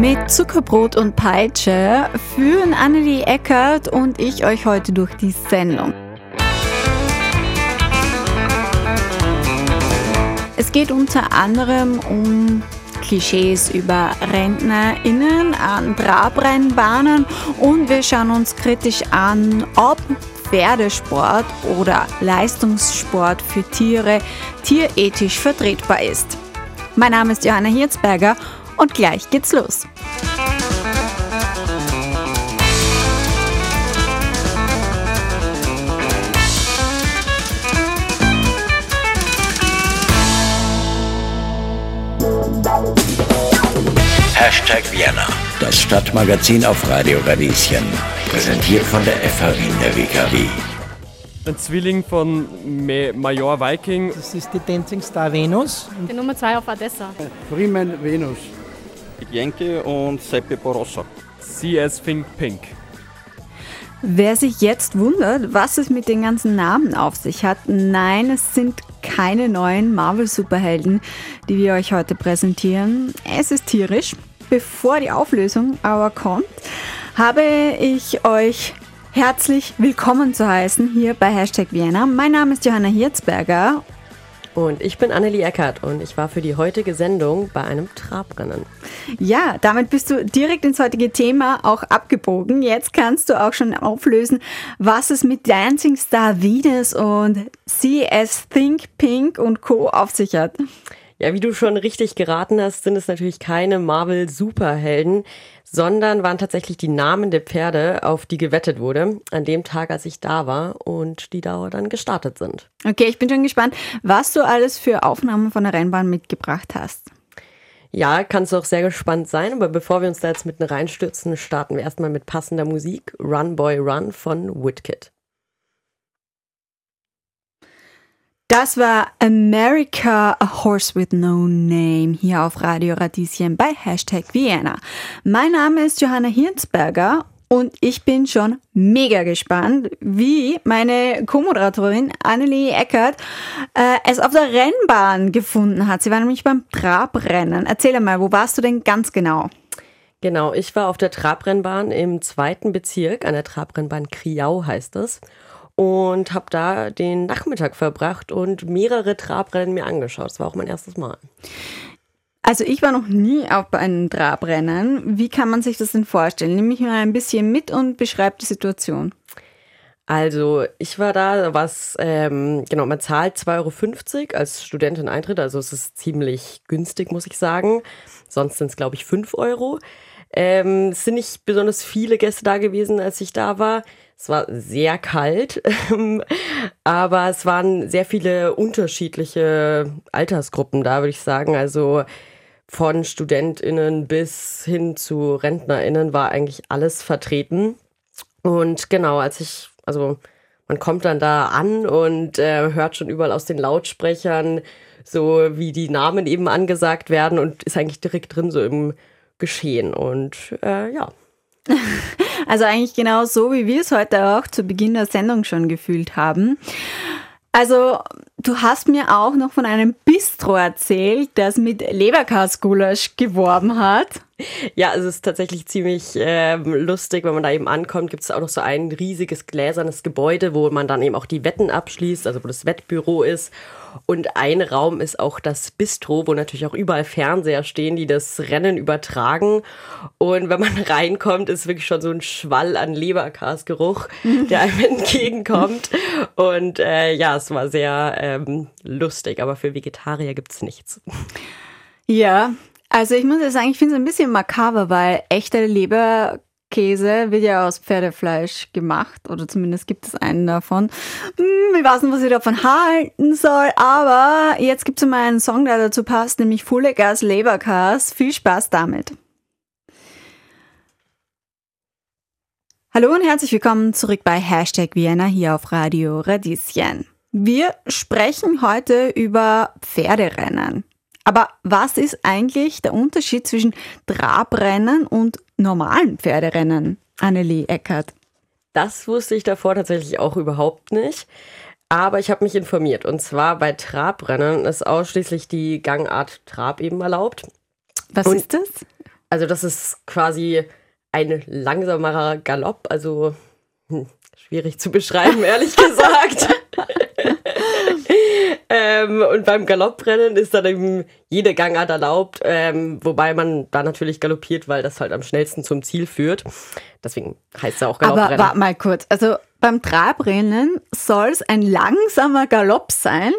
Mit Zuckerbrot und Peitsche führen Annelie Eckert und ich euch heute durch die Sendung. Es geht unter anderem um Klischees über RentnerInnen an Trabrennbahnen und wir schauen uns kritisch an, ob Pferdesport oder Leistungssport für Tiere tierethisch vertretbar ist. Mein Name ist Johanna Hirzberger und gleich geht's los. Hashtag Vienna, das Stadtmagazin auf Radio Radieschen. Präsentiert von der FH Wien der WKW. Ein Zwilling von Me Major Viking. Das ist die Dancing Star Venus. Die Nummer 2 auf Odessa. Freeman Venus. Jenke und Seppi Borossa. CS Think Pink. Wer sich jetzt wundert, was es mit den ganzen Namen auf sich hat, nein, es sind keine neuen Marvel-Superhelden, die wir euch heute präsentieren. Es ist tierisch. Bevor die Auflösung aber kommt, habe ich euch herzlich willkommen zu heißen hier bei Hashtag Vienna. Mein Name ist Johanna Hirzberger. Und ich bin Annelie Eckert und ich war für die heutige Sendung bei einem Trabrennen. Ja, damit bist du direkt ins heutige Thema auch abgebogen. Jetzt kannst du auch schon auflösen, was es mit Dancing Star Venus und CS Think Pink und Co. auf sich hat. Ja, wie du schon richtig geraten hast, sind es natürlich keine Marvel-Superhelden, sondern waren tatsächlich die Namen der Pferde, auf die gewettet wurde, an dem Tag, als ich da war und die da dann gestartet sind. Okay, ich bin schon gespannt, was du alles für Aufnahmen von der Rennbahn mitgebracht hast. Ja, kannst du auch sehr gespannt sein, aber bevor wir uns da jetzt mitten reinstürzen, starten wir erstmal mit passender Musik. Run Boy Run von Woodkid. Das war America, a Horse with No Name hier auf Radio Radieschen bei Hashtag Vienna. Mein Name ist Johanna Hirzberger und ich bin schon mega gespannt, wie meine Co-Moderatorin Annelie Eckert äh, es auf der Rennbahn gefunden hat. Sie war nämlich beim Trabrennen. Erzähl mal, wo warst du denn ganz genau? Genau, ich war auf der Trabrennbahn im zweiten Bezirk, an der Trabrennbahn Kriau heißt es und habe da den Nachmittag verbracht und mehrere Trabrennen mir angeschaut. Das war auch mein erstes Mal. Also ich war noch nie auf einem Trabrennen. Wie kann man sich das denn vorstellen? Nimm mich mal ein bisschen mit und beschreib die Situation. Also ich war da, was, ähm, genau, man zahlt 2,50 Euro als Studentin Eintritt, also es ist ziemlich günstig, muss ich sagen. Sonst sind es, glaube ich, 5 Euro. Ähm, es sind nicht besonders viele Gäste da gewesen, als ich da war. Es war sehr kalt, aber es waren sehr viele unterschiedliche Altersgruppen da, würde ich sagen. Also von StudentInnen bis hin zu RentnerInnen war eigentlich alles vertreten. Und genau, als ich, also man kommt dann da an und äh, hört schon überall aus den Lautsprechern so, wie die Namen eben angesagt werden und ist eigentlich direkt drin so im Geschehen. Und äh, ja. Also eigentlich genau so, wie wir es heute auch zu Beginn der Sendung schon gefühlt haben. Also, du hast mir auch noch von einem Bistro erzählt, das mit Leberkasgulasch geworben hat. Ja, es ist tatsächlich ziemlich äh, lustig, wenn man da eben ankommt, gibt es auch noch so ein riesiges gläsernes Gebäude, wo man dann eben auch die Wetten abschließt, also wo das Wettbüro ist. Und ein Raum ist auch das Bistro, wo natürlich auch überall Fernseher stehen, die das Rennen übertragen. Und wenn man reinkommt, ist wirklich schon so ein Schwall an Leberkasgeruch, der einem entgegenkommt. Und äh, ja, es war sehr ähm, lustig, aber für Vegetarier gibt es nichts. Ja, also ich muss ja sagen, ich finde es ein bisschen makaber, weil echter Leberkäse wird ja aus Pferdefleisch gemacht oder zumindest gibt es einen davon. Hm, ich weiß nicht, was ich davon halten soll, aber jetzt gibt es mal einen Song, der dazu passt, nämlich Fulle Gas Leberkas. Viel Spaß damit. Hallo und herzlich willkommen zurück bei Hashtag Vienna hier auf Radio Radieschen. Wir sprechen heute über Pferderennen. Aber was ist eigentlich der Unterschied zwischen Trabrennen und normalen Pferderennen, Annelie Eckert? Das wusste ich davor tatsächlich auch überhaupt nicht. Aber ich habe mich informiert. Und zwar bei Trabrennen ist ausschließlich die Gangart Trab eben erlaubt. Was Und ist das? Also das ist quasi ein langsamerer Galopp, also hm, schwierig zu beschreiben, ehrlich gesagt. Ähm, und beim Galopprennen ist dann eben jede Gangart erlaubt, ähm, wobei man da natürlich galoppiert, weil das halt am schnellsten zum Ziel führt. Deswegen heißt es auch Galopprennen. Aber warte mal kurz, also beim Trabrennen soll es ein langsamer Galopp sein?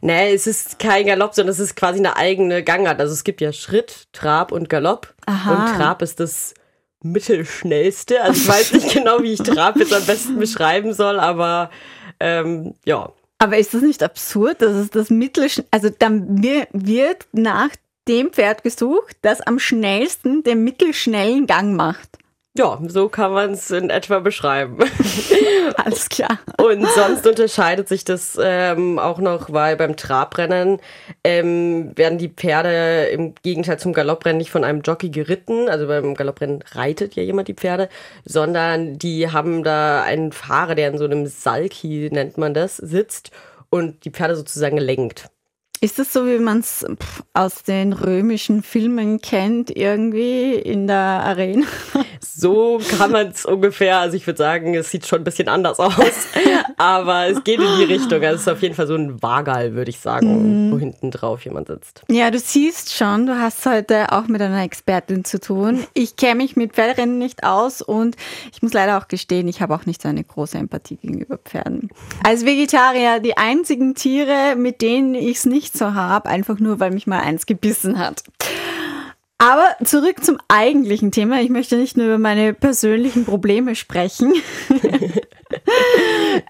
Nee, es ist kein Galopp, sondern es ist quasi eine eigene Gangart. Also es gibt ja Schritt, Trab und Galopp. Aha. Und Trab ist das mittelschnellste. Also ich weiß nicht genau, wie ich Trab jetzt am besten beschreiben soll, aber ähm, ja. Aber ist das nicht absurd, dass es das Mittelschnell, also dann wird nach dem Pferd gesucht, das am schnellsten den mittelschnellen Gang macht? Ja, so kann man es in etwa beschreiben. Alles klar. Und sonst unterscheidet sich das ähm, auch noch, weil beim Trabrennen ähm, werden die Pferde im Gegenteil zum Galopprennen nicht von einem Jockey geritten. Also beim Galopprennen reitet ja jemand die Pferde, sondern die haben da einen Fahrer, der in so einem Salki, nennt man das, sitzt und die Pferde sozusagen lenkt. Ist das so, wie man es aus den römischen Filmen kennt, irgendwie in der Arena? So kann man es ungefähr, also ich würde sagen, es sieht schon ein bisschen anders aus, aber es geht in die Richtung. Also es ist auf jeden Fall so ein Wagal, würde ich sagen, mhm. wo hinten drauf jemand sitzt. Ja, du siehst schon, du hast heute auch mit einer Expertin zu tun. Ich kenne mich mit Pferderennen nicht aus und ich muss leider auch gestehen, ich habe auch nicht so eine große Empathie gegenüber Pferden. Als Vegetarier die einzigen Tiere, mit denen ich es nicht so habe, einfach nur, weil mich mal eins gebissen hat. Aber zurück zum eigentlichen Thema. Ich möchte nicht nur über meine persönlichen Probleme sprechen.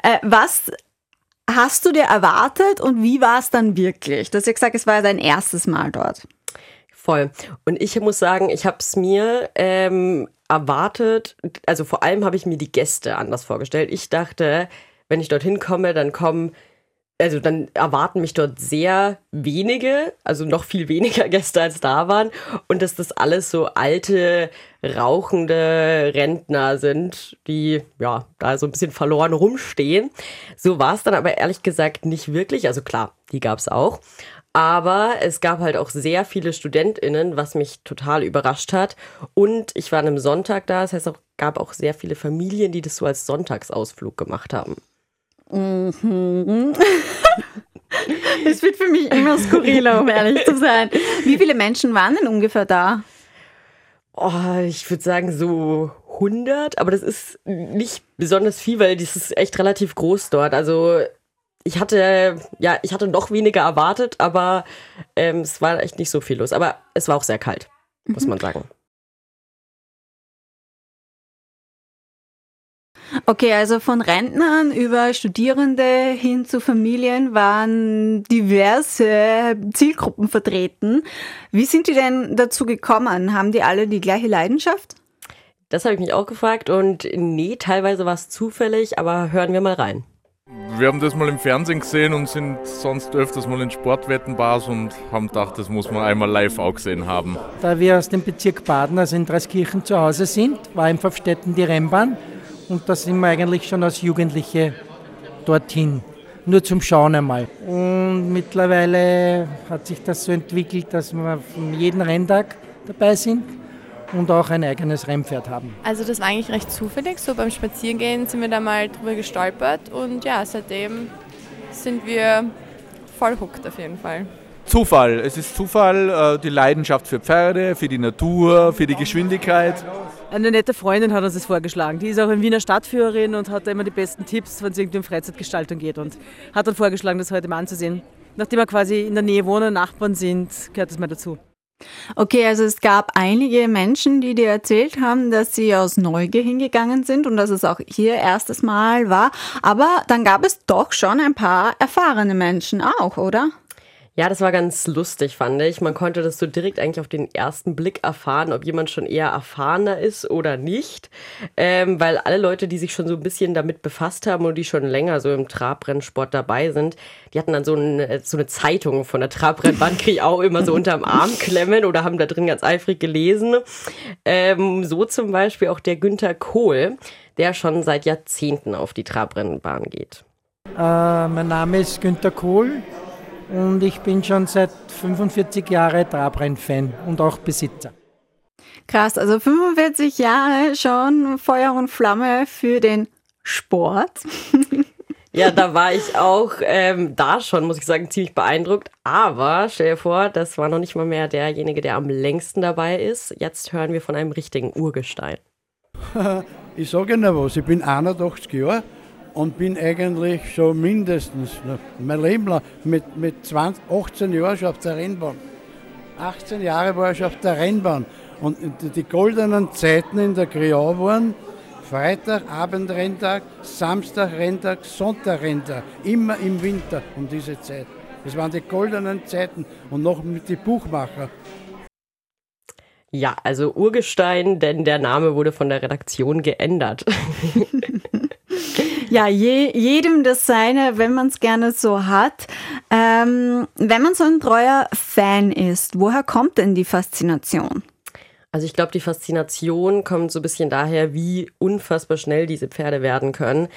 äh, was hast du dir erwartet und wie war es dann wirklich? Du hast ja gesagt, es war dein erstes Mal dort. Voll. Und ich muss sagen, ich habe es mir ähm, erwartet, also vor allem habe ich mir die Gäste anders vorgestellt. Ich dachte, wenn ich dorthin komme, dann kommen also dann erwarten mich dort sehr wenige, also noch viel weniger Gäste als da waren und dass das alles so alte, rauchende Rentner sind, die ja da so ein bisschen verloren rumstehen. So war es dann aber ehrlich gesagt nicht wirklich. Also klar, die gab es auch. Aber es gab halt auch sehr viele StudentInnen, was mich total überrascht hat. Und ich war an einem Sonntag da, das heißt, es gab auch sehr viele Familien, die das so als Sonntagsausflug gemacht haben. Mhm. Es wird für mich immer skurriler, um ehrlich zu sein. Wie viele Menschen waren denn ungefähr da? Oh, ich würde sagen so 100, aber das ist nicht besonders viel, weil das ist echt relativ groß dort. Also ich hatte, ja, ich hatte noch weniger erwartet, aber ähm, es war echt nicht so viel los. Aber es war auch sehr kalt, muss mhm. man sagen. Okay, also von Rentnern über Studierende hin zu Familien waren diverse Zielgruppen vertreten. Wie sind die denn dazu gekommen? Haben die alle die gleiche Leidenschaft? Das habe ich mich auch gefragt und nee, teilweise war es zufällig, aber hören wir mal rein. Wir haben das mal im Fernsehen gesehen und sind sonst öfters mal in Sportwettenbars und haben gedacht, das muss man einmal live auch gesehen haben. Da wir aus dem Bezirk Baden, also in Dreiskirchen zu Hause sind, war in Pfaffstätten die Rennbahn und da sind wir eigentlich schon als Jugendliche dorthin. Nur zum Schauen einmal. Und mittlerweile hat sich das so entwickelt, dass wir von jedem Renntag dabei sind und auch ein eigenes Rennpferd haben. Also das war eigentlich recht zufällig. So beim Spazierengehen sind wir da mal drüber gestolpert und ja, seitdem sind wir voll hooked auf jeden Fall. Zufall. Es ist Zufall, äh, die Leidenschaft für Pferde, für die Natur, für die Geschwindigkeit. Eine nette Freundin hat uns das vorgeschlagen. Die ist auch in Wiener Stadtführerin und hat immer die besten Tipps, wenn es irgendwie um Freizeitgestaltung geht und hat dann vorgeschlagen, das heute mal anzusehen. Nachdem wir quasi in der Nähe wohnen, Nachbarn sind, gehört das mal dazu. Okay, also es gab einige Menschen, die dir erzählt haben, dass sie aus Neugier hingegangen sind und dass es auch ihr erstes Mal war. Aber dann gab es doch schon ein paar erfahrene Menschen auch, oder? Ja, das war ganz lustig, fand ich. Man konnte das so direkt eigentlich auf den ersten Blick erfahren, ob jemand schon eher erfahrener ist oder nicht. Ähm, weil alle Leute, die sich schon so ein bisschen damit befasst haben und die schon länger so im Trabrennsport dabei sind, die hatten dann so, ein, so eine Zeitung von der Trabrennbahn, kriege ich auch immer so unterm Arm klemmen oder haben da drin ganz eifrig gelesen. Ähm, so zum Beispiel auch der Günther Kohl, der schon seit Jahrzehnten auf die Trabrennbahn geht. Äh, mein Name ist Günther Kohl und ich bin schon seit 45 Jahren Trabrennfan und auch Besitzer. Krass, also 45 Jahre schon Feuer und Flamme für den Sport. Ja, da war ich auch ähm, da schon, muss ich sagen, ziemlich beeindruckt. Aber stell dir vor, das war noch nicht mal mehr derjenige, der am längsten dabei ist. Jetzt hören wir von einem richtigen Urgestein. ich sage Ihnen was, ich bin 81 Jahre und bin eigentlich schon mindestens mein Leben lang mit, mit 20, 18 Jahren schon auf der Rennbahn. 18 Jahre war ich schon auf der Rennbahn. Und die goldenen Zeiten in der Kriau waren Freitag, Abendrenntag, Samstag, Renntag, Sonntag, Renntag. Immer im Winter um diese Zeit. Das waren die goldenen Zeiten und noch mit den Buchmacher. Ja, also Urgestein, denn der Name wurde von der Redaktion geändert. ja, je, jedem das seine, wenn man es gerne so hat. Ähm, wenn man so ein treuer Fan ist, woher kommt denn die Faszination? Also ich glaube, die Faszination kommt so ein bisschen daher, wie unfassbar schnell diese Pferde werden können.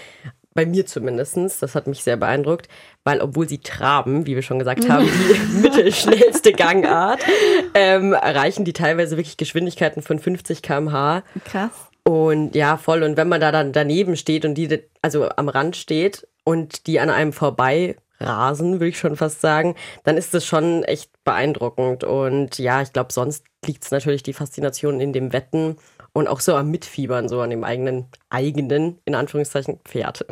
Bei mir zumindest. Das hat mich sehr beeindruckt, weil obwohl sie traben, wie wir schon gesagt haben, die mittelschnellste Gangart, ähm, erreichen die teilweise wirklich Geschwindigkeiten von 50 km/h. Krass. Und ja, voll. Und wenn man da dann daneben steht und die, also am Rand steht und die an einem vorbei rasen, würde ich schon fast sagen, dann ist das schon echt beeindruckend. Und ja, ich glaube, sonst liegt es natürlich die Faszination in dem Wetten und auch so am Mitfiebern, so an dem eigenen, eigenen, in Anführungszeichen, Pferd.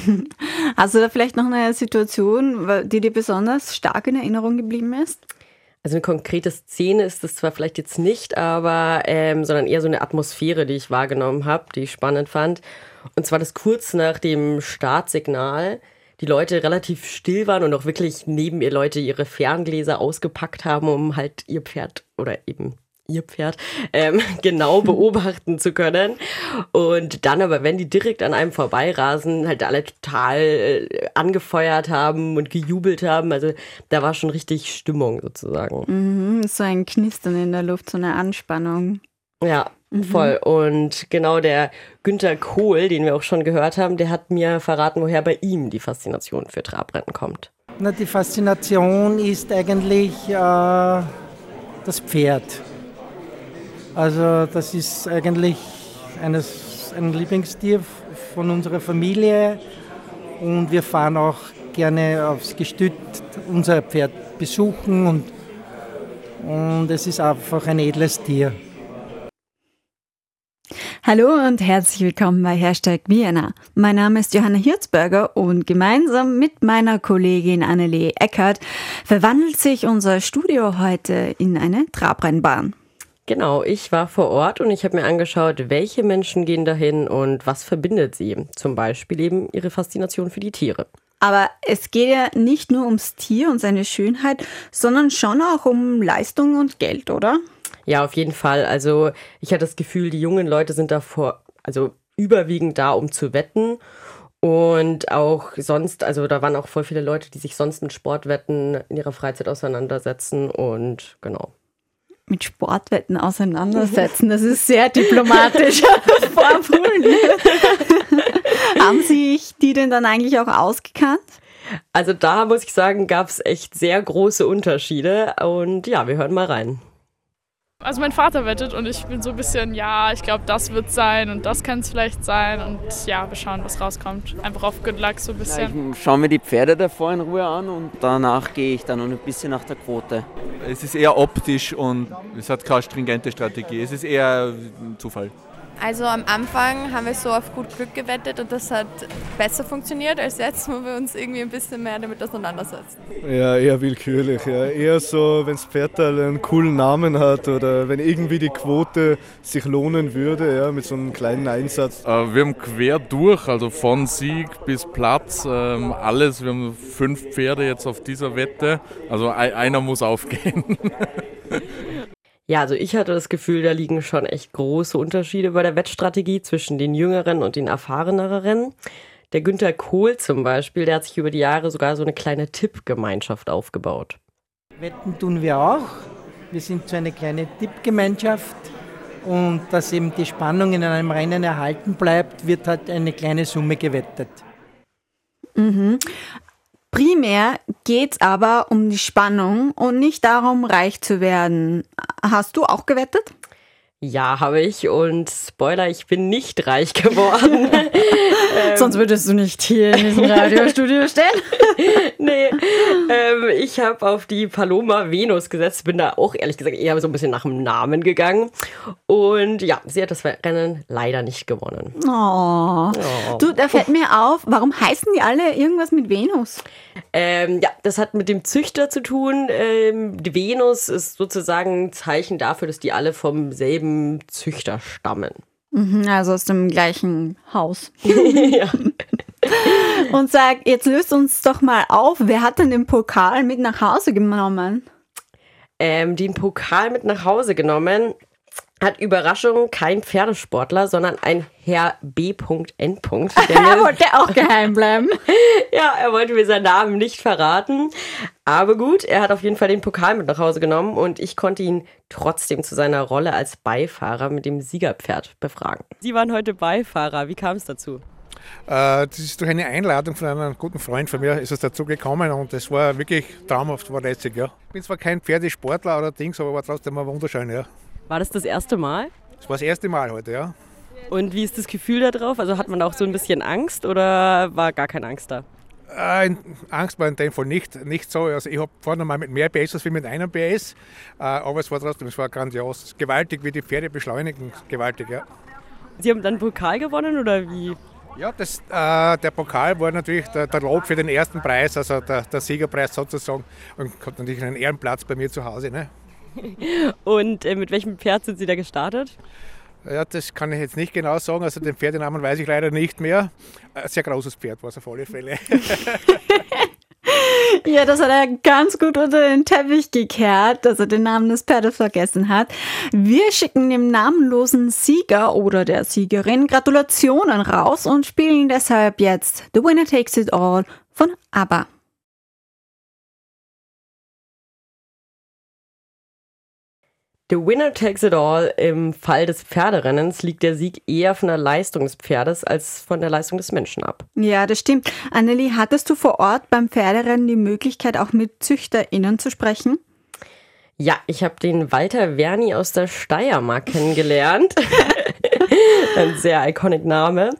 Hast du da vielleicht noch eine Situation, die dir besonders stark in Erinnerung geblieben ist? Also eine konkrete Szene ist es zwar vielleicht jetzt nicht, aber ähm, sondern eher so eine Atmosphäre, die ich wahrgenommen habe, die ich spannend fand. Und zwar das kurz nach dem Startsignal die Leute relativ still waren und auch wirklich neben ihr Leute ihre Ferngläser ausgepackt haben, um halt ihr Pferd oder eben ihr Pferd ähm, genau beobachten zu können. Und dann aber, wenn die direkt an einem vorbeirasen, halt alle total äh, angefeuert haben und gejubelt haben. Also da war schon richtig Stimmung sozusagen. Mhm, so ein Knistern in der Luft, so eine Anspannung. Ja, Mhm. Voll. Und genau der Günther Kohl, den wir auch schon gehört haben, der hat mir verraten, woher bei ihm die Faszination für Trabrennen kommt. Na, die Faszination ist eigentlich äh, das Pferd. Also das ist eigentlich eines, ein Lieblingstier von unserer Familie und wir fahren auch gerne aufs Gestüt unser Pferd besuchen und, und es ist einfach ein edles Tier. Hallo und herzlich willkommen bei Hashtag Vienna. Mein Name ist Johanna Hirzberger und gemeinsam mit meiner Kollegin Annelie Eckert verwandelt sich unser Studio heute in eine Trabrennbahn. Genau, ich war vor Ort und ich habe mir angeschaut, welche Menschen gehen dahin und was verbindet sie. Zum Beispiel eben ihre Faszination für die Tiere. Aber es geht ja nicht nur ums Tier und seine Schönheit, sondern schon auch um Leistung und Geld, oder? Ja, auf jeden Fall. Also ich hatte das Gefühl, die jungen Leute sind davor, also überwiegend da, um zu wetten. Und auch sonst, also da waren auch voll viele Leute, die sich sonst mit Sportwetten in ihrer Freizeit auseinandersetzen und genau. Mit Sportwetten auseinandersetzen, das ist sehr diplomatisch. Haben sich die denn dann eigentlich auch ausgekannt? Also da muss ich sagen, gab es echt sehr große Unterschiede. Und ja, wir hören mal rein. Also mein Vater wettet und ich bin so ein bisschen, ja, ich glaube, das wird sein und das kann es vielleicht sein und ja, wir schauen, was rauskommt. Einfach auf Good Luck so ein bisschen. Ich schaue mir die Pferde davor in Ruhe an und danach gehe ich dann ein bisschen nach der Quote. Es ist eher optisch und es hat keine stringente Strategie. Es ist eher Zufall. Also am Anfang haben wir so auf gut Glück gewettet und das hat besser funktioniert als jetzt, wo wir uns irgendwie ein bisschen mehr damit auseinandersetzen. Ja, eher willkürlich. Ja. Eher so, wenn das Pferd einen coolen Namen hat oder wenn irgendwie die Quote sich lohnen würde, ja, mit so einem kleinen Einsatz. Äh, wir haben quer durch, also von Sieg bis Platz, ähm, alles. Wir haben fünf Pferde jetzt auf dieser Wette. Also einer muss aufgehen. Ja, also ich hatte das Gefühl, da liegen schon echt große Unterschiede bei der Wettstrategie zwischen den jüngeren und den erfahreneren. Der Günther Kohl zum Beispiel, der hat sich über die Jahre sogar so eine kleine Tippgemeinschaft aufgebaut. Wetten tun wir auch. Wir sind so eine kleine Tippgemeinschaft und dass eben die Spannung in einem Rennen erhalten bleibt, wird halt eine kleine Summe gewettet. Mhm. Primär geht es aber um die Spannung und nicht darum, reich zu werden. Hast du auch gewettet? Ja, habe ich. Und Spoiler, ich bin nicht reich geworden. ähm, Sonst würdest du nicht hier in diesem Radiostudio stehen. nee, ähm, ich habe auf die Paloma Venus gesetzt. Bin da auch ehrlich gesagt eher so ein bisschen nach dem Namen gegangen. Und ja, sie hat das Rennen leider nicht gewonnen. Oh. oh. Du, da fällt mir auf, warum heißen die alle irgendwas mit Venus? Ähm, ja, das hat mit dem Züchter zu tun. Ähm, die Venus ist sozusagen ein Zeichen dafür, dass die alle vom selben demselben Züchter stammen. Mhm, also aus dem gleichen Haus. ja. Und sag, jetzt löst uns doch mal auf, wer hat denn den Pokal mit nach Hause genommen? Ähm, den Pokal mit nach Hause genommen hat Überraschung kein Pferdesportler, sondern ein Herr B.N. er wollte auch geheim bleiben. ja, er wollte mir seinen Namen nicht verraten. Aber gut, er hat auf jeden Fall den Pokal mit nach Hause genommen und ich konnte ihn trotzdem zu seiner Rolle als Beifahrer mit dem Siegerpferd befragen. Sie waren heute Beifahrer. Wie kam es dazu? Äh, das ist durch eine Einladung von einem guten Freund von mir ist es dazu gekommen und das war wirklich traumhaft, war letztlich, ja. Ich bin zwar kein Pferdesportler oder Dings, aber war trotzdem mal wunderschön, ja. War das das erste Mal? Das war das erste Mal heute, ja. Und wie ist das Gefühl da drauf? Also hat man auch so ein bisschen Angst oder war gar keine Angst da? Äh, Angst war in dem Fall nicht, nicht so. Also ich habe vorne mal mit mehr PS als mit einem PS, äh, aber es war trotzdem, es war grandios. Gewaltig, wie die Pferde beschleunigen, gewaltig, ja. Sie haben dann Pokal gewonnen oder wie? Ja, das, äh, der Pokal war natürlich der, der, Lob für den ersten Preis, also der, der Siegerpreis sozusagen und hat natürlich einen Ehrenplatz bei mir zu Hause. Ne? Und äh, mit welchem Pferd sind Sie da gestartet? Ja, das kann ich jetzt nicht genau sagen. Also den Pferdenamen weiß ich leider nicht mehr. Ein sehr großes Pferd war es auf alle Fälle. ja, das hat er ganz gut unter den Teppich gekehrt, dass er den Namen des Pferdes vergessen hat. Wir schicken dem namenlosen Sieger oder der Siegerin Gratulationen raus und spielen deshalb jetzt The Winner Takes It All von ABBA. The winner takes it all. Im Fall des Pferderennens liegt der Sieg eher von der Leistung des Pferdes als von der Leistung des Menschen ab. Ja, das stimmt. Annelie, hattest du vor Ort beim Pferderennen die Möglichkeit, auch mit ZüchterInnen zu sprechen? Ja, ich habe den Walter Werni aus der Steiermark kennengelernt. Ein sehr iconic Name.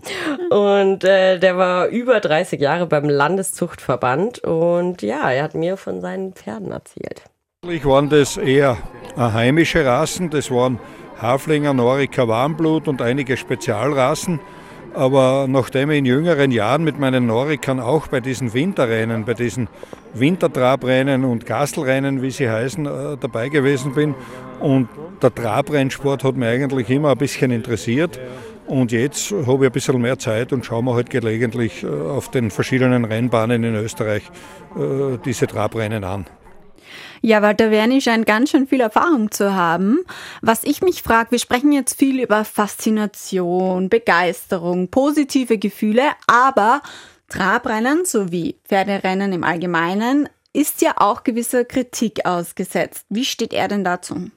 Und äh, der war über 30 Jahre beim Landeszuchtverband. Und ja, er hat mir von seinen Pferden erzählt. Eigentlich waren das eher heimische Rassen, das waren Haflinger, Norika, Warmblut und einige Spezialrassen. Aber nachdem ich in jüngeren Jahren mit meinen Norikern auch bei diesen Winterrennen, bei diesen Wintertrabrennen und Gastelrennen, wie sie heißen, äh, dabei gewesen bin und der Trabrennsport hat mich eigentlich immer ein bisschen interessiert. Und jetzt habe ich ein bisschen mehr Zeit und schaue mir halt gelegentlich äh, auf den verschiedenen Rennbahnen in Österreich äh, diese Trabrennen an. Ja, Walter Werni scheint ganz schön viel Erfahrung zu haben. Was ich mich frage, wir sprechen jetzt viel über Faszination, Begeisterung, positive Gefühle, aber Trabrennen sowie Pferderennen im Allgemeinen ist ja auch gewisser Kritik ausgesetzt. Wie steht er denn dazu?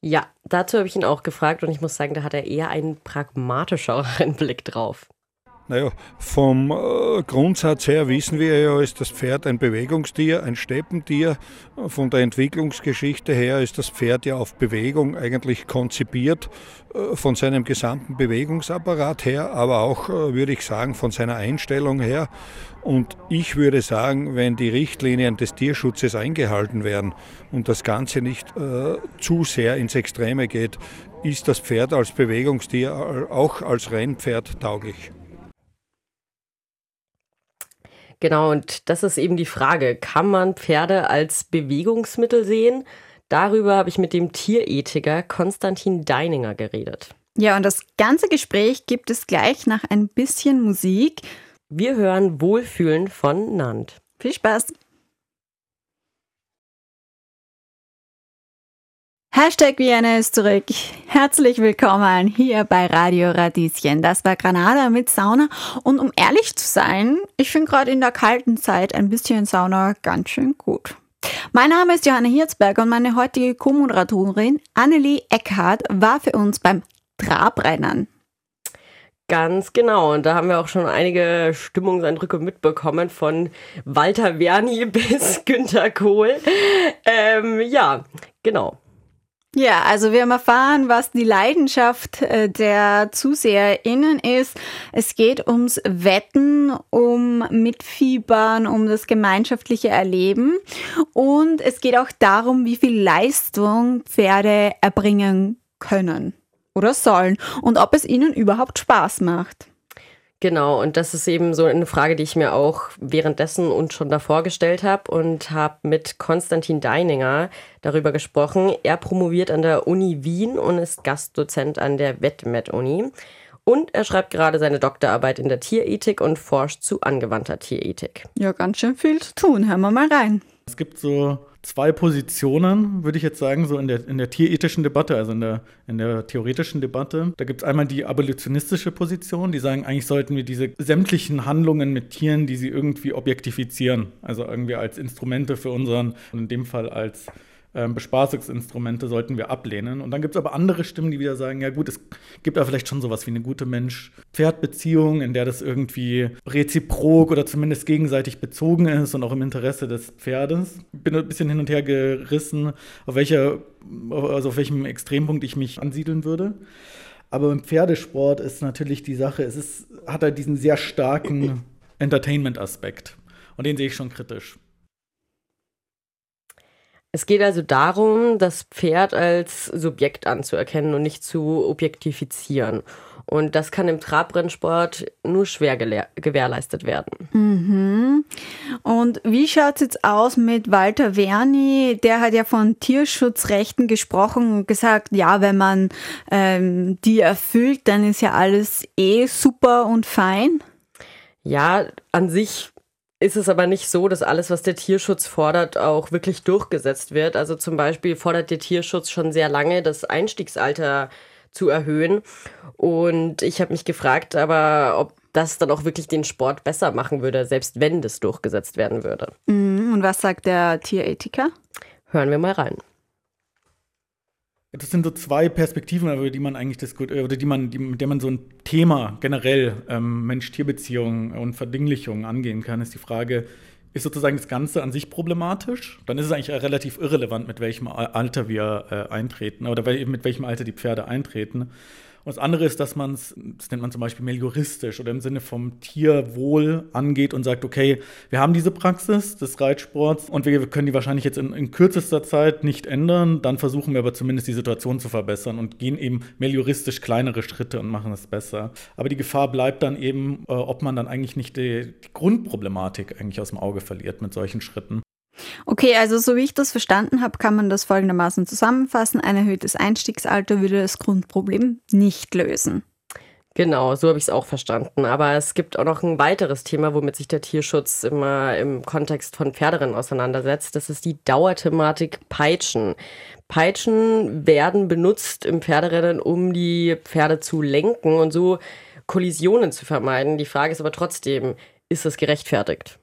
Ja, dazu habe ich ihn auch gefragt und ich muss sagen, da hat er eher einen pragmatischeren Blick drauf. Naja, vom äh, Grundsatz her wissen wir ja, ist das Pferd ein Bewegungstier, ein Steppentier. Von der Entwicklungsgeschichte her ist das Pferd ja auf Bewegung eigentlich konzipiert, äh, von seinem gesamten Bewegungsapparat her, aber auch, äh, würde ich sagen, von seiner Einstellung her. Und ich würde sagen, wenn die Richtlinien des Tierschutzes eingehalten werden und das Ganze nicht äh, zu sehr ins Extreme geht, ist das Pferd als Bewegungstier auch als Rennpferd tauglich. Genau, und das ist eben die Frage, kann man Pferde als Bewegungsmittel sehen? Darüber habe ich mit dem Tierethiker Konstantin Deininger geredet. Ja, und das ganze Gespräch gibt es gleich nach ein bisschen Musik. Wir hören Wohlfühlen von Nant. Viel Spaß! Hashtag Vienna ist zurück. Herzlich willkommen hier bei Radio Radieschen. Das war Granada mit Sauna. Und um ehrlich zu sein, ich finde gerade in der kalten Zeit ein bisschen Sauna ganz schön gut. Mein Name ist Johanna Hirzberger und meine heutige Co-Moderatorin Annelie Eckhardt war für uns beim Trabrennen. Ganz genau. Und da haben wir auch schon einige Stimmungseindrücke mitbekommen von Walter Werni bis Günter Kohl. Ähm, ja, genau. Ja, also wir haben erfahren, was die Leidenschaft äh, der ZuseherInnen ist. Es geht ums Wetten, um Mitfiebern, um das gemeinschaftliche Erleben. Und es geht auch darum, wie viel Leistung Pferde erbringen können oder sollen und ob es ihnen überhaupt Spaß macht. Genau, und das ist eben so eine Frage, die ich mir auch währenddessen und schon davor gestellt habe und habe mit Konstantin Deininger darüber gesprochen. Er promoviert an der Uni Wien und ist Gastdozent an der WetMed-Uni. Und er schreibt gerade seine Doktorarbeit in der Tierethik und forscht zu angewandter Tierethik. Ja, ganz schön viel zu tun. Hören wir mal rein. Es gibt so zwei Positionen, würde ich jetzt sagen, so in der, in der tierethischen Debatte, also in der, in der theoretischen Debatte. Da gibt es einmal die abolitionistische Position, die sagen, eigentlich sollten wir diese sämtlichen Handlungen mit Tieren, die sie irgendwie objektifizieren, also irgendwie als Instrumente für unseren, in dem Fall als ähm, Bespaßungsinstrumente sollten wir ablehnen. Und dann gibt es aber andere Stimmen, die wieder sagen, ja gut, es gibt da vielleicht schon sowas wie eine gute Mensch-Pferd-Beziehung, in der das irgendwie reziprok oder zumindest gegenseitig bezogen ist und auch im Interesse des Pferdes. Ich bin ein bisschen hin und her gerissen, auf welcher, also auf welchem Extrempunkt ich mich ansiedeln würde. Aber im Pferdesport ist natürlich die Sache, es ist, hat halt diesen sehr starken Entertainment-Aspekt. Und den sehe ich schon kritisch. Es geht also darum, das Pferd als Subjekt anzuerkennen und nicht zu objektifizieren. Und das kann im Trabrennsport nur schwer gewährleistet werden. Mhm. Und wie schaut es jetzt aus mit Walter Werni? Der hat ja von Tierschutzrechten gesprochen und gesagt, ja, wenn man ähm, die erfüllt, dann ist ja alles eh super und fein. Ja, an sich ist es aber nicht so, dass alles, was der Tierschutz fordert, auch wirklich durchgesetzt wird. Also zum Beispiel fordert der Tierschutz schon sehr lange, das Einstiegsalter zu erhöhen. Und ich habe mich gefragt, aber ob das dann auch wirklich den Sport besser machen würde, selbst wenn das durchgesetzt werden würde. Mhm. Und was sagt der Tierethiker? Hören wir mal rein. Das sind so zwei Perspektiven, über die man eigentlich diskutiert, oder die man, die, mit der man so ein Thema generell ähm, Mensch-Tier-Beziehungen und Verdinglichungen angehen kann, ist die Frage, ist sozusagen das Ganze an sich problematisch? Dann ist es eigentlich relativ irrelevant, mit welchem Alter wir äh, eintreten oder mit welchem Alter die Pferde eintreten. Und das andere ist, dass man es, das nennt man zum Beispiel melioristisch oder im Sinne vom Tierwohl angeht und sagt, okay, wir haben diese Praxis des Reitsports und wir können die wahrscheinlich jetzt in, in kürzester Zeit nicht ändern. Dann versuchen wir aber zumindest die Situation zu verbessern und gehen eben melioristisch kleinere Schritte und machen es besser. Aber die Gefahr bleibt dann eben, äh, ob man dann eigentlich nicht die, die Grundproblematik eigentlich aus dem Auge verliert mit solchen Schritten. Okay, also so wie ich das verstanden habe, kann man das folgendermaßen zusammenfassen. Ein erhöhtes Einstiegsalter würde das Grundproblem nicht lösen. Genau, so habe ich es auch verstanden. Aber es gibt auch noch ein weiteres Thema, womit sich der Tierschutz immer im Kontext von Pferderennen auseinandersetzt. Das ist die Dauerthematik Peitschen. Peitschen werden benutzt im Pferderennen, um die Pferde zu lenken und so Kollisionen zu vermeiden. Die Frage ist aber trotzdem, ist das gerechtfertigt?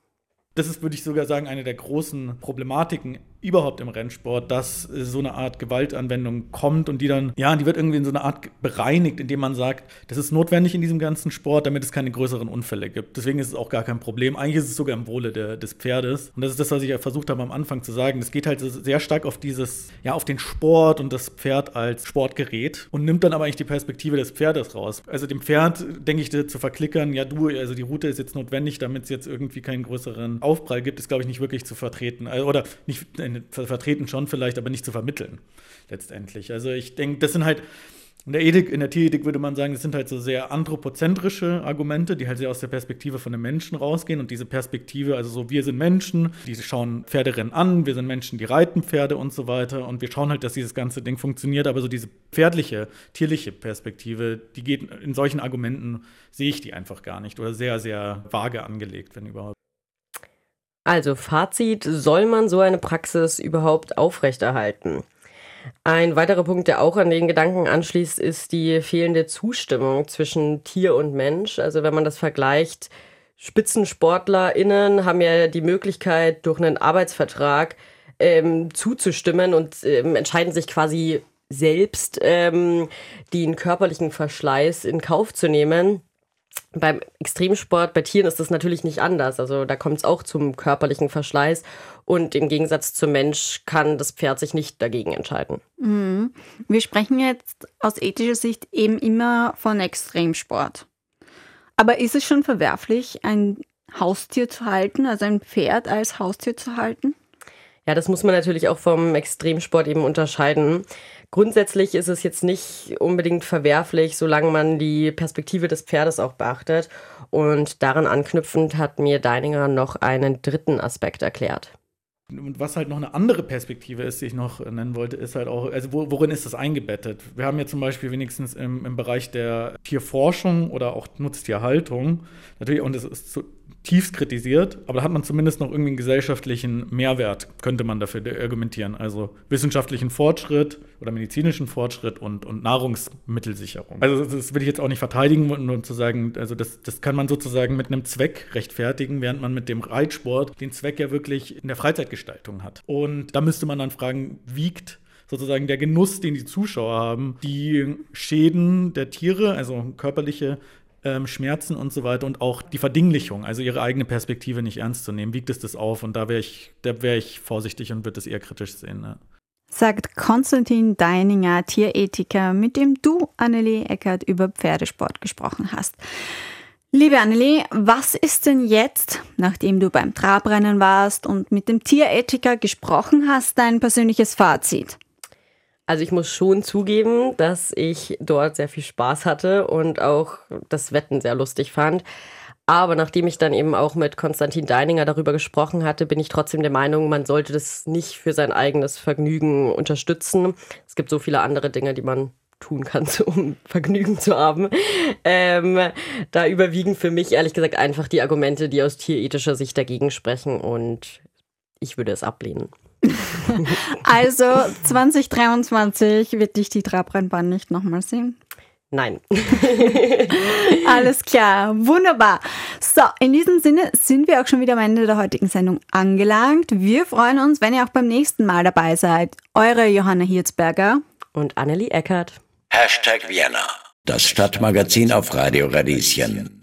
Das ist, würde ich sogar sagen, eine der großen Problematiken überhaupt im Rennsport, dass so eine Art Gewaltanwendung kommt und die dann, ja, die wird irgendwie in so eine Art bereinigt, indem man sagt, das ist notwendig in diesem ganzen Sport, damit es keine größeren Unfälle gibt. Deswegen ist es auch gar kein Problem. Eigentlich ist es sogar im Wohle der, des Pferdes. Und das ist das, was ich ja versucht habe am Anfang zu sagen. Es geht halt sehr stark auf dieses, ja, auf den Sport und das Pferd als Sportgerät und nimmt dann aber eigentlich die Perspektive des Pferdes raus. Also dem Pferd, denke ich, zu verklickern, ja, du, also die Route ist jetzt notwendig, damit es jetzt irgendwie keinen größeren Aufprall gibt, ist, glaube ich, nicht wirklich zu vertreten. Also, oder nicht vertreten schon vielleicht, aber nicht zu vermitteln letztendlich. Also ich denke, das sind halt in der Ethik, in der Tierethik würde man sagen, das sind halt so sehr anthropozentrische Argumente, die halt sehr aus der Perspektive von den Menschen rausgehen. Und diese Perspektive, also so, wir sind Menschen, die schauen Pferderennen an, wir sind Menschen, die reiten Pferde und so weiter. Und wir schauen halt, dass dieses ganze Ding funktioniert. Aber so diese pferdliche, tierliche Perspektive, die geht in solchen Argumenten, sehe ich die einfach gar nicht. Oder sehr, sehr vage angelegt, wenn überhaupt. Also Fazit, soll man so eine Praxis überhaupt aufrechterhalten? Ein weiterer Punkt, der auch an den Gedanken anschließt, ist die fehlende Zustimmung zwischen Tier und Mensch. Also wenn man das vergleicht, SpitzensportlerInnen haben ja die Möglichkeit, durch einen Arbeitsvertrag ähm, zuzustimmen und ähm, entscheiden sich quasi selbst, ähm, den körperlichen Verschleiß in Kauf zu nehmen Beim Extremsport, bei Tieren ist das natürlich nicht anders. Also da kommt es auch zum körperlichen Verschleiß. Und im Gegensatz zum Mensch kann das Pferd sich nicht dagegen entscheiden. Mhm. Wir sprechen jetzt aus ethischer Sicht eben immer von Extremsport. Aber ist es schon verwerflich, ein Haustier zu halten, also ein Pferd als Haustier zu halten? Ja, das muss man natürlich auch vom Extremsport eben unterscheiden. Grundsätzlich ist es jetzt nicht unbedingt verwerflich, solange man die Perspektive des Pferdes auch beachtet. Und daran anknüpfend hat mir Deininger noch einen dritten Aspekt erklärt. Und was halt noch eine andere Perspektive ist, die ich noch nennen wollte, ist halt auch, also worin ist das eingebettet? Wir haben ja zum Beispiel wenigstens im, im Bereich der Tierforschung oder auch Nutztierhaltung, natürlich, und das ist zu, tiefst kritisiert, aber da hat man zumindest noch irgendwie einen gesellschaftlichen Mehrwert, könnte man dafür argumentieren. Also wissenschaftlichen Fortschritt oder medizinischen Fortschritt und, und Nahrungsmittelsicherung. Also das will ich jetzt auch nicht verteidigen, nur zu sagen, also das, das kann man sozusagen mit einem Zweck rechtfertigen, während man mit dem Reitsport den Zweck ja wirklich in der Freizeitgestaltung hat. Und da müsste man dann fragen, wiegt sozusagen der Genuss, den die Zuschauer haben, die Schäden der Tiere, also körperliche ähm, Schmerzen und so weiter und auch die Verdinglichung, also ihre eigene Perspektive nicht ernst zu nehmen. Wiegt es das auf? Und da wäre ich, wär ich vorsichtig und würde es eher kritisch sehen. Ne? Sagt Konstantin Deininger, Tierethiker, mit dem du, Annelie Eckert, über Pferdesport gesprochen hast. Liebe Annelie, was ist denn jetzt, nachdem du beim Trabrennen warst und mit dem Tierethiker gesprochen hast, dein persönliches Fazit? Also ich muss schon zugeben, dass ich dort sehr viel Spaß hatte und auch das Wetten sehr lustig fand. Aber nachdem ich dann eben auch mit Konstantin Deininger darüber gesprochen hatte, bin ich trotzdem der Meinung, man sollte das nicht für sein eigenes Vergnügen unterstützen. Es gibt so viele andere Dinge, die man tun kann, um Vergnügen zu haben. Ähm, da überwiegen für mich ehrlich gesagt einfach die Argumente, die aus tierethischer Sicht dagegen sprechen und ich würde es ablehnen. also 2023 wird dich die Trabrennbahn nicht nochmal sehen? Nein. Alles klar, wunderbar. So, in diesem Sinne sind wir auch schon wieder am Ende der heutigen Sendung angelangt. Wir freuen uns, wenn ihr auch beim nächsten Mal dabei seid. Eure Johanna Hirzberger und Annelie Eckert. Hashtag Vienna, das Stadtmagazin auf Radio Radieschen.